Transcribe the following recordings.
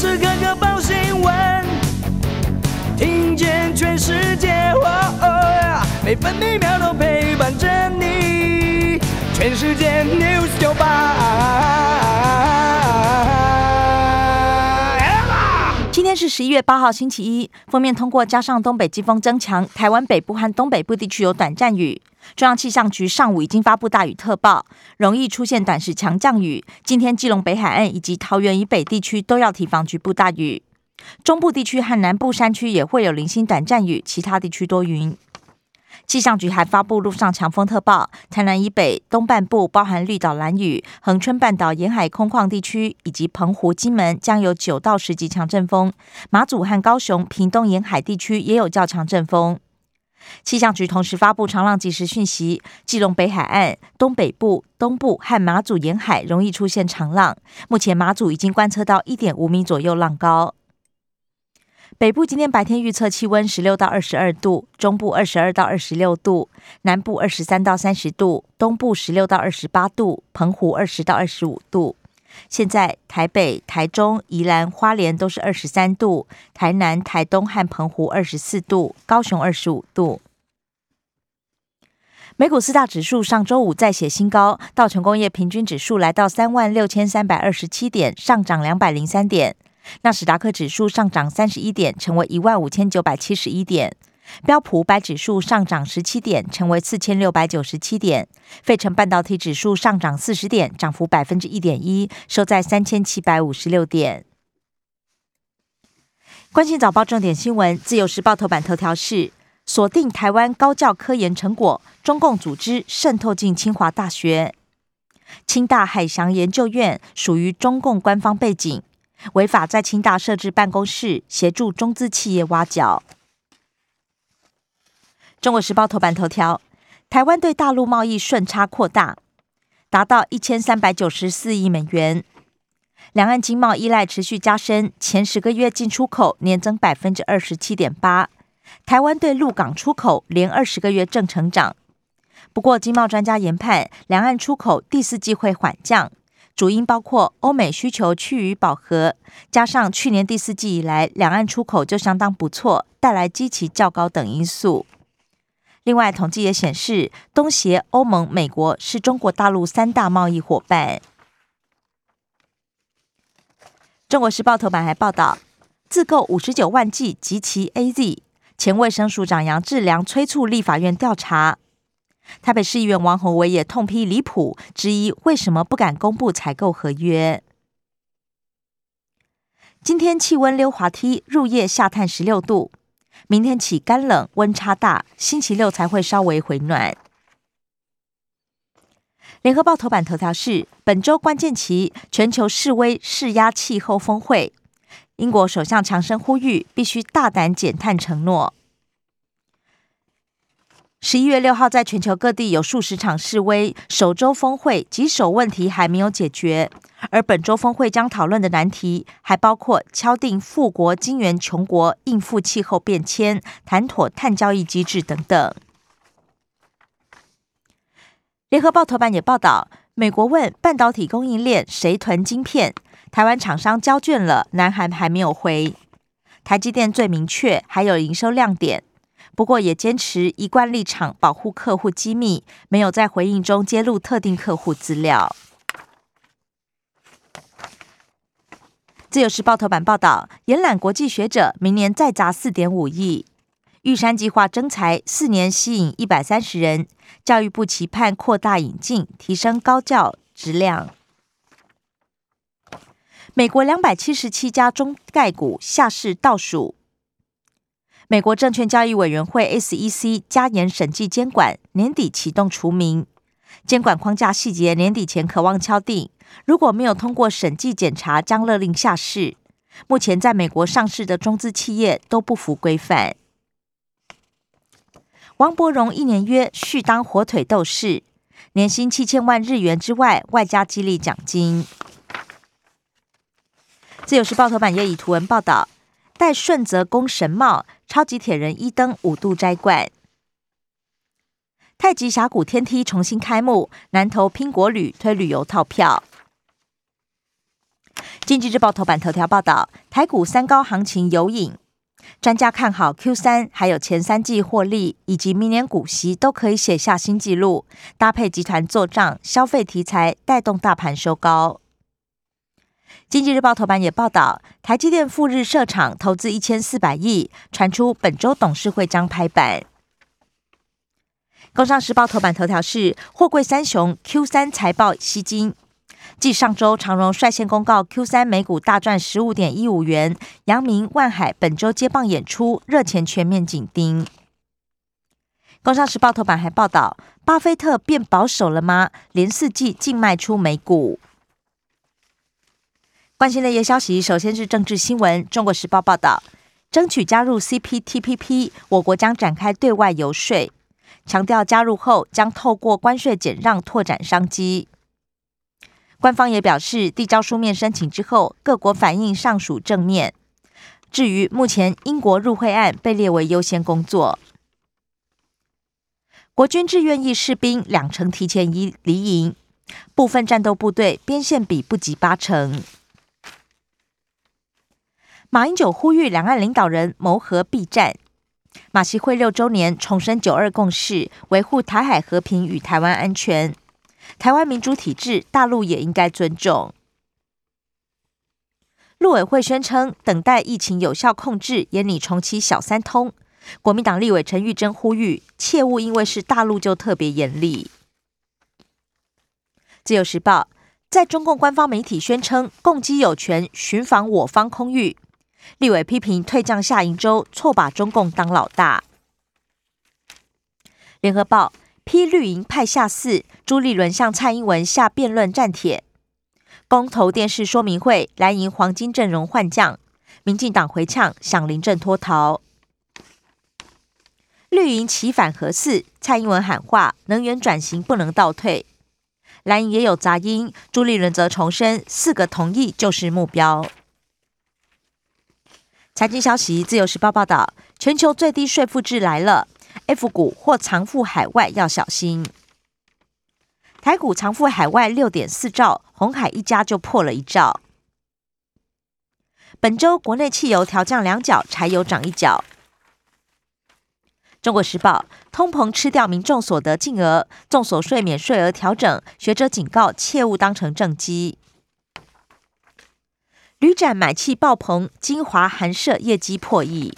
时刻刻报新闻，听见全世界，每分每秒都陪伴着你。全世界 news 九八。今天是十一月八号，星期一。封面通过，加上东北季风增强，台湾北部和东北部地区有短暂雨。中央气象局上午已经发布大雨特报，容易出现短时强降雨。今天基隆北海岸以及桃园以北地区都要提防局部大雨。中部地区和南部山区也会有零星短暂雨，其他地区多云。气象局还发布陆上强风特报，台南以北东半部包含绿岛、蓝屿、恒春半岛沿海空旷地区以及澎湖、金门将有九到十级强阵风，马祖和高雄、屏东沿海地区也有较强阵风。气象局同时发布长浪即时讯息，基隆北海岸、东北部、东部和马祖沿海容易出现长浪，目前马祖已经观测到一点五米左右浪高。北部今天白天预测气温十六到二十二度，中部二十二到二十六度，南部二十三到三十度，东部十六到二十八度，澎湖二十到二十五度。现在台北、台中、宜兰花莲都是二十三度，台南、台东和澎湖二十四度，高雄二十五度。美股四大指数上周五再写新高，道琼工业平均指数来到三万六千三百二十七点，上涨两百零三点。纳斯达克指数上涨三十一点，成为一万五千九百七十一点；标普五百指数上涨十七点，成为四千六百九十七点；费城半导体指数上涨四十点，涨幅百分之一点一，收在三千七百五十六点。关心早报重点新闻，自由时报头版头条是锁定台湾高教科研成果，中共组织渗透进清华大学，清大海翔研究院属于中共官方背景。违法在清大设置办公室，协助中资企业挖角。中国时报头版头条：台湾对大陆贸易顺差扩大，达到一千三百九十四亿美元。两岸经贸依赖持续加深，前十个月进出口年增百分之二十七点八。台湾对陆港出口连二十个月正成长。不过，经贸专家研判，两岸出口第四季会缓降。主因包括欧美需求趋于饱和，加上去年第四季以来两岸出口就相当不错，带来基期较高等因素。另外，统计也显示，东协、欧盟、美国是中国大陆三大贸易伙伴。中国时报头版还报道，自购五十九万剂及其 A Z，前卫生署长杨志良催促立法院调查。台北市议员王宏伟也痛批离谱，质疑为什么不敢公布采购合约。今天气温溜滑梯，入夜下探十六度，明天起干冷，温差大，星期六才会稍微回暖。联合报头版头条是本周关键期，全球示威施压气候峰会，英国首相强生呼吁必须大胆减碳承诺。十一月六号，在全球各地有数十场示威。首周峰会棘手问题还没有解决，而本周峰会将讨论的难题还包括敲定富国金援穷国应付气候变迁、谈妥碳交易机制等等。联合报头版也报道，美国问半导体供应链谁囤晶片，台湾厂商交卷了，南韩还没有回。台积电最明确，还有营收亮点。不过也坚持一贯立场，保护客户机密，没有在回应中揭露特定客户资料。自由时报头版报道，延揽国际学者，明年再砸四点五亿。玉山计划征才，四年吸引一百三十人。教育部期盼扩大引进，提升高教质量。美国两百七十七家中概股下市倒数。美国证券交易委员会 SEC 加严审计监管，年底启动除名。监管框架细节年底前渴望敲定。如果没有通过审计检查，将勒令下市。目前在美国上市的中资企业都不符规范。王伯荣一年约续当火腿斗士，年薪七千万日元之外，外加激励奖金。自由时报头版也以图文报道。戴顺泽宫神帽，超级铁人一登五度摘冠。太极峡谷天梯重新开幕，南投拼国旅推旅游套票。经济日报头版头条报道，台股三高行情有影，专家看好 Q 三，还有前三季获利以及明年股息都可以写下新纪录，搭配集团做账、消费题材带动大盘收高。经济日报头版也报道，台积电赴日设厂投资一千四百亿，传出本周董事会将拍板。工商时报头版头条是货柜三雄 Q 三财报吸金。继上周长荣率先公告 Q 三每股大赚十五点一五元，阳明、万海本周接棒演出，热钱全面紧盯。工商时报头版还报道，巴菲特变保守了吗？连四季净卖出美股。关心的业消息，首先是政治新闻。中国时报报道，争取加入 CPTPP，我国将展开对外游说。强调加入后将透过关税减让拓展商机。官方也表示，递交书面申请之后，各国反应尚属正面。至于目前英国入会案被列为优先工作，国军志愿役士兵两成提前离离营，部分战斗部队边线比不及八成。马英九呼吁两岸领导人谋和避战。马习会六周年重申九二共识，维护台海和平与台湾安全。台湾民主体制，大陆也应该尊重。陆委会宣称，等待疫情有效控制，严拟重启小三通。国民党立委陈玉珍呼吁，切勿因为是大陆就特别严厉。自由时报在中共官方媒体宣称，共机有权巡防我方空域。立委批评退将下营州，错把中共当老大。联合报批绿营派下四，朱立伦向蔡英文下辩论战帖。公投电视说明会，蓝营黄金阵容换将，民进党回呛想临阵脱逃。绿营起反核四，蔡英文喊话能源转型不能倒退。蓝营也有杂音，朱立伦则重申四个同意就是目标。财经消息，《自由时报》报道，全球最低税负制来了，F 股或藏富海外要小心。台股藏富海外六点四兆，红海一家就破了一兆。本周国内汽油调降两角，柴油涨一角。中国时报，通膨吃掉民众所得净额，重所税免税额调整，学者警告切勿当成正机。旅展买气爆棚，金华寒舍业绩破亿。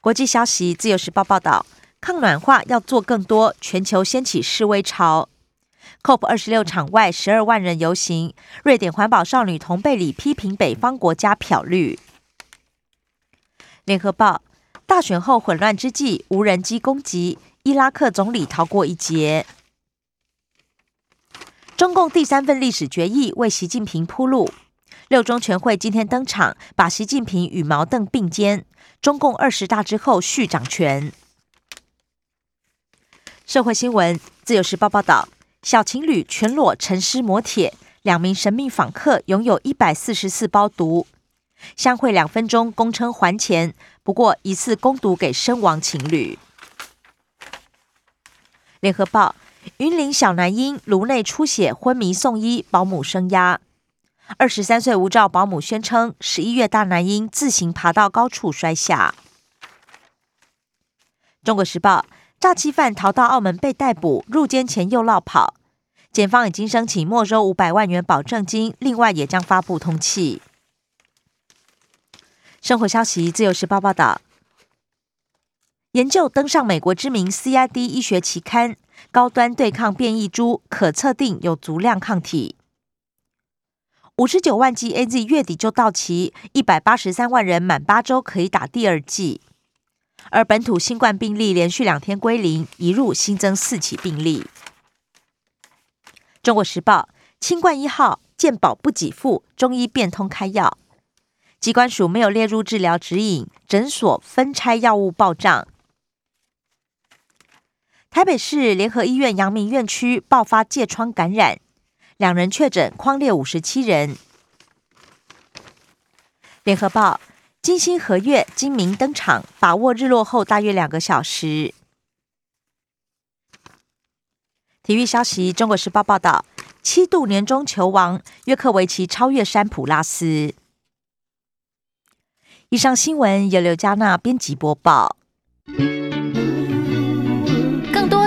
国际消息，《自由时报》报道，抗暖化要做更多，全球掀起示威潮。COP 二十六场外十二万人游行，瑞典环保少女同贝里批评北方国家漂绿。联合报，大选后混乱之际，无人机攻击伊拉克总理逃过一劫。中共第三份历史决议为习近平铺路。六中全会今天登场，把习近平与毛邓并肩。中共二十大之后续掌权。社会新闻，自由时报报道：小情侣全裸沉尸磨铁，两名神秘访客拥有一百四十四包毒，相会两分钟，公称还钱，不过疑似攻毒给身亡情侣。联合报。云林小男婴颅内出血昏迷送医，保姆生压。二十三岁无照保姆宣称，十一月大男婴自行爬到高处摔下。中国时报：诈欺犯逃到澳门被逮捕，入监前又落跑，检方已经申请没收五百万元保证金，另外也将发布通缉。生活消息：自由时报报道，研究登上美国知名 CID 医学期刊。高端对抗变异株可测定有足量抗体，五十九万剂 A Z 月底就到期，一百八十三万人满八周可以打第二剂。而本土新冠病例连续两天归零，一入新增四起病例。中国时报：清冠一号健保不给付，中医变通开药，机关署没有列入治疗指引，诊所分拆药物报账。台北市联合医院阳明院区爆发疥疮感染，两人确诊，框列五十七人。联合报：金星合月，金明登场，把握日落后大约两个小时。体育消息：中国时报报道，七度年终球王约克维奇超越山普拉斯。以上新闻由刘嘉娜编辑播报。